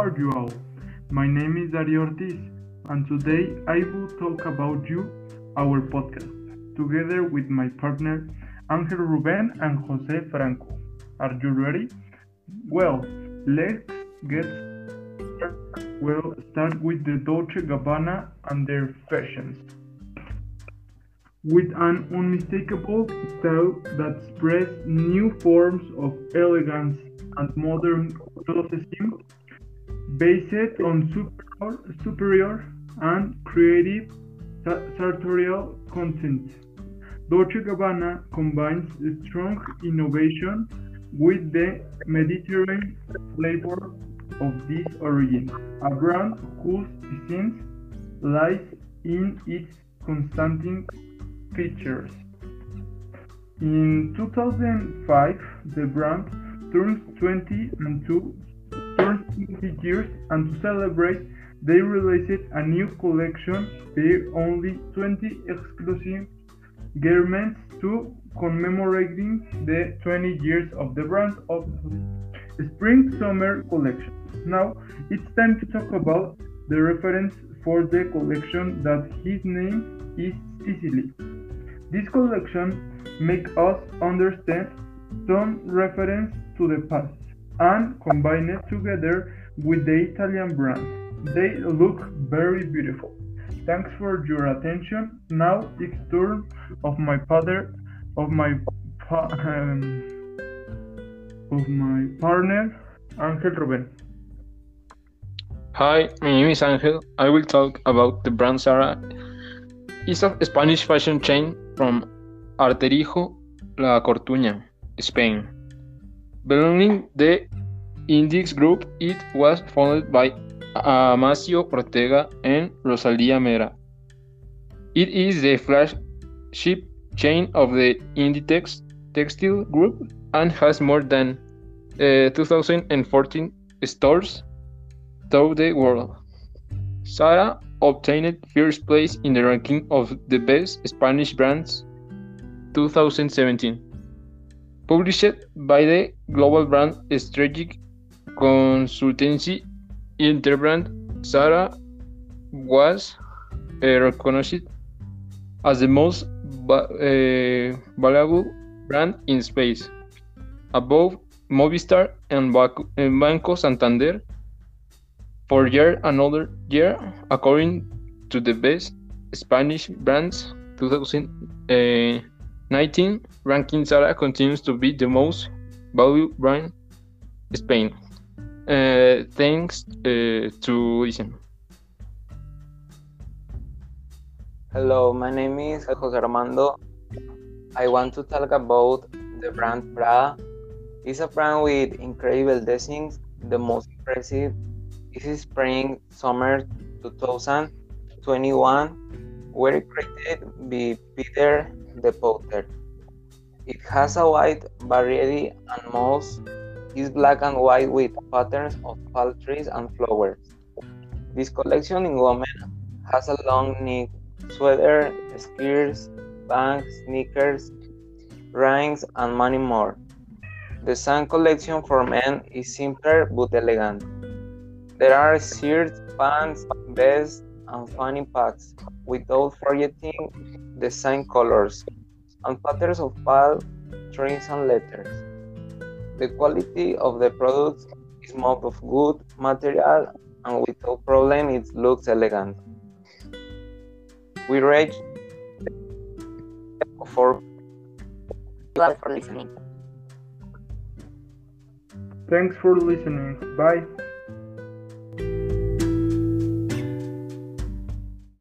are you all? My name is Dario Ortiz, and today I will talk about you, our podcast, together with my partner Angel Ruben and Jose Franco. Are you ready? Well, let's get started. We'll start with the Dolce Gabbana and their fashions. With an unmistakable style that spreads new forms of elegance and modern self-esteem, based on superior, superior and creative sartorial content. Dolce Gabbana combines strong innovation with the Mediterranean flavor of this origin, a brand whose essence lies in its constant features. In 2005, the brand turns 20 and two turns 20 years, and to celebrate, they released a new collection, with only 20 exclusive garments to commemorating the 20 years of the brand of spring summer collection. Now it's time to talk about the reference for the collection that his name is Sicily. This collection makes us understand some reference to the past and combine it together with the Italian brand. They look very beautiful. Thanks for your attention. Now it's turn of my father, of my um, of my partner, Angel Ruben. Hi, my name is Angel. I will talk about the brand Zara. It's a Spanish fashion chain from Arteijo, La Coruña, Spain. Belonging the Inditex Group, it was founded by Amancio Ortega and Rosalía Mera. It is the flagship chain of the Inditex Textile Group and has more than uh, 2014 stores throughout the world. Zara obtained first place in the ranking of the best Spanish brands 2017. Published by the global brand strategic consultancy Interbrand, Zara was uh, recognized as the most uh, valuable brand in Spain, above Movistar and Banco Santander for year another year, according to the best Spanish brands 2019 ranking, Zara continues to be the most valuable brand in Spain. Uh, thanks uh, to listen. Hello, my name is Jose Armando. I want to talk about the brand Prada. It's a brand with incredible designs. The most impressive is spring summer 2021, were created by Peter the Potter. It has a wide variety and most is black and white with patterns of palm trees and flowers. This collection in women has a long knit sweater, skirts, bangs, sneakers, rings, and many more. The same collection for men is simpler but elegant. There are shirts, pants, vests, and fanny packs, without forgetting the same colors and patterns of palm trees and letters. The quality of the product is made of good material and without problem it looks elegant. We rate for for listening. Thanks for listening. Bye.